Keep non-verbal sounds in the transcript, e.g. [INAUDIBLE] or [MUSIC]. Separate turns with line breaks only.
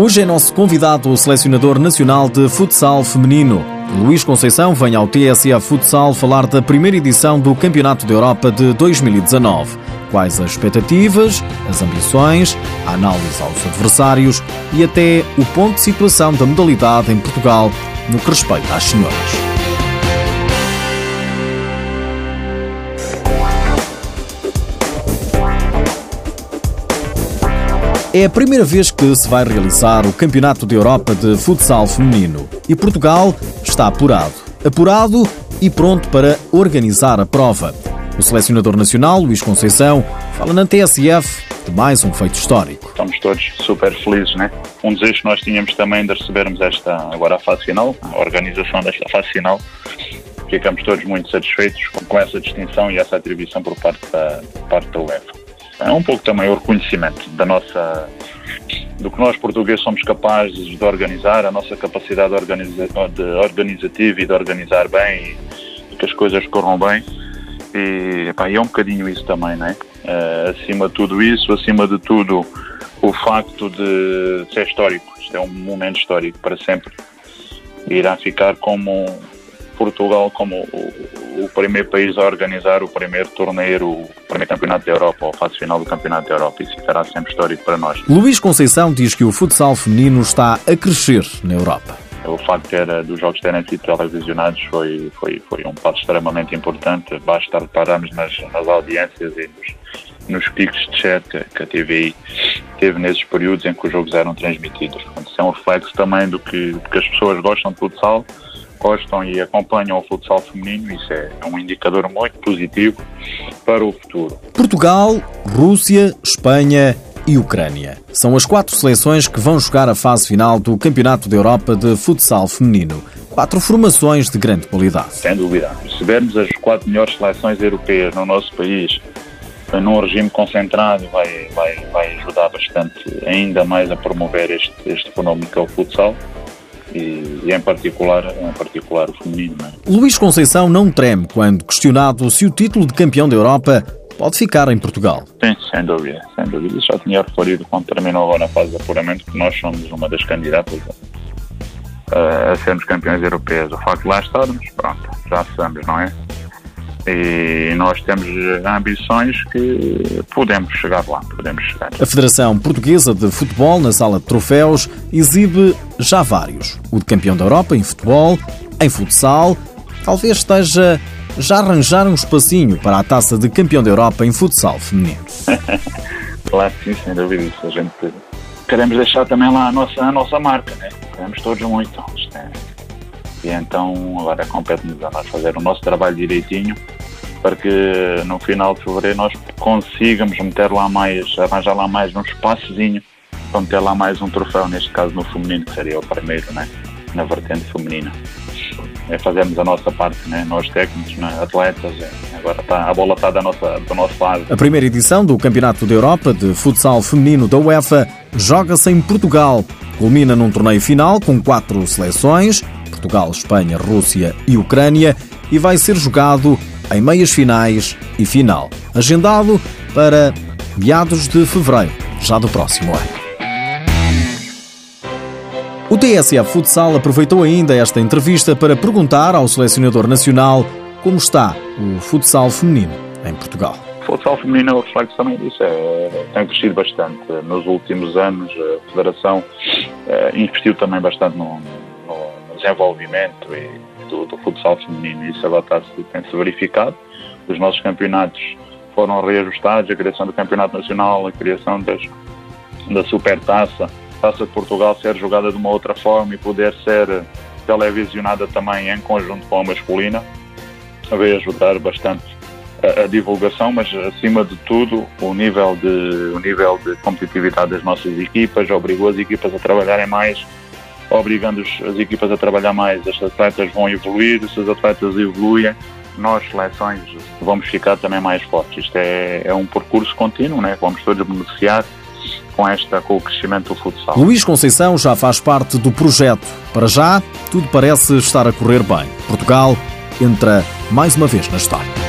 Hoje é nosso convidado o selecionador nacional de futsal feminino. Luís Conceição vem ao TSA Futsal falar da primeira edição do Campeonato da Europa de 2019. Quais as expectativas, as ambições, a análise aos adversários e até o ponto de situação da modalidade em Portugal no que respeita às senhoras. É a primeira vez que se vai realizar o Campeonato da Europa de Futsal Feminino e Portugal está apurado. Apurado e pronto para organizar a prova. O selecionador nacional, Luís Conceição, fala na TSF de mais um feito histórico.
Estamos todos super felizes, né? Um desejo que nós tínhamos também de recebermos esta, agora a fase final, a organização desta fase final. Ficamos todos muito satisfeitos com essa distinção e essa atribuição por parte da, parte da UEFA é um pouco também o reconhecimento da nossa do que nós portugueses somos capazes de organizar, a nossa capacidade organiza, de organizativa e de organizar bem e, que as coisas corram bem. E, epá, é um bocadinho isso também, não é? Uh, acima de tudo isso, acima de tudo o facto de ser histórico. Isto é um momento histórico para sempre. Irá ficar como Portugal como o, o, primeiro país a organizar o primeiro torneio, o primeiro campeonato da Europa, ou fase final do campeonato da Europa. Isso ficará sempre histórico para nós.
Luís Conceição diz que o futsal feminino está a crescer na Europa.
O facto de ter, dos jogos terem sido televisionados foi, foi, foi um passo extremamente importante. Basta repararmos nas, nas audiências e nos, nos picos de chat que, que a TVI teve nesses períodos em que os jogos eram transmitidos. Portanto, isso é um reflexo também do que, do que as pessoas gostam de futsal gostam e acompanham o futsal feminino, isso é um indicador muito positivo para o futuro.
Portugal, Rússia, Espanha e Ucrânia. São as quatro seleções que vão jogar a fase final do Campeonato da Europa de Futsal Feminino. Quatro formações de grande qualidade.
Sem dúvida. Se vermos as quatro melhores seleções europeias no nosso país, num regime concentrado, vai, vai, vai ajudar bastante ainda mais a promover este, este fenómeno que é o futsal e, e, em, particular, em particular o feminino. É?
Luís Conceição não treme quando questionado se o título de campeão da Europa pode ficar em Portugal.
Sim, sem dúvida, sem dúvida. Já tinha referido quando terminou agora a fase de apuramento que nós somos uma das candidatas a, a sermos campeões europeus. O facto de lá estarmos, pronto, já sabemos, não é? e nós temos ambições que podemos chegar lá, podemos chegar.
A Federação Portuguesa de Futebol, na sala de troféus, exibe já vários. O de campeão da Europa em futebol, em futsal, talvez esteja já arranjar um espacinho para a taça de campeão da Europa em futsal feminino. [LAUGHS]
claro que sim, sem dúvida. Isso a gente queremos deixar também lá a nossa, a nossa marca, né? Queremos todos muito. É e então agora compete-nos a nós fazer o nosso trabalho direitinho para que no final de fevereiro nós consigamos meter lá mais, arranjar lá mais um espaçozinho para meter lá mais um troféu, neste caso no feminino, que seria o primeiro, né? na vertente feminina. É fazermos a nossa parte, né? nós técnicos, né? atletas, é. agora está, a bola está da nossa, do nosso lado.
A primeira edição do Campeonato da Europa de Futsal Feminino da UEFA joga-se em Portugal. Culmina num torneio final com quatro seleções, Portugal, Espanha, Rússia e Ucrânia, e vai ser jogado em meias finais e final, agendado para meados de fevereiro, já do próximo ano. O TSF Futsal aproveitou ainda esta entrevista para perguntar ao selecionador nacional como está o futsal feminino em Portugal.
O futsal feminino, o reflexo também disso, é, tem crescido bastante. Nos últimos anos, a Federação é, investiu também bastante no, desenvolvimento do, do futsal feminino. Isso agora tem-se verificado. Os nossos campeonatos foram reajustados, a criação do Campeonato Nacional, a criação das, da Supertaça, Taça de Portugal ser jogada de uma outra forma e poder ser televisionada também em conjunto com a masculina, veio ajudar bastante a, a, divulgação, mas acima de tudo o nível de, o nível de competitividade das nossas equipas obrigou as equipas a trabalharem mais obrigando as equipas a trabalhar mais. As atletas vão evoluir, se as atletas evoluem, nós, seleções, vamos ficar também mais fortes. Isto é, é um percurso contínuo, né? vamos todos beneficiar com, esta, com o crescimento do futsal.
Luís Conceição já faz parte do projeto. Para já, tudo parece estar a correr bem. Portugal entra mais uma vez na história.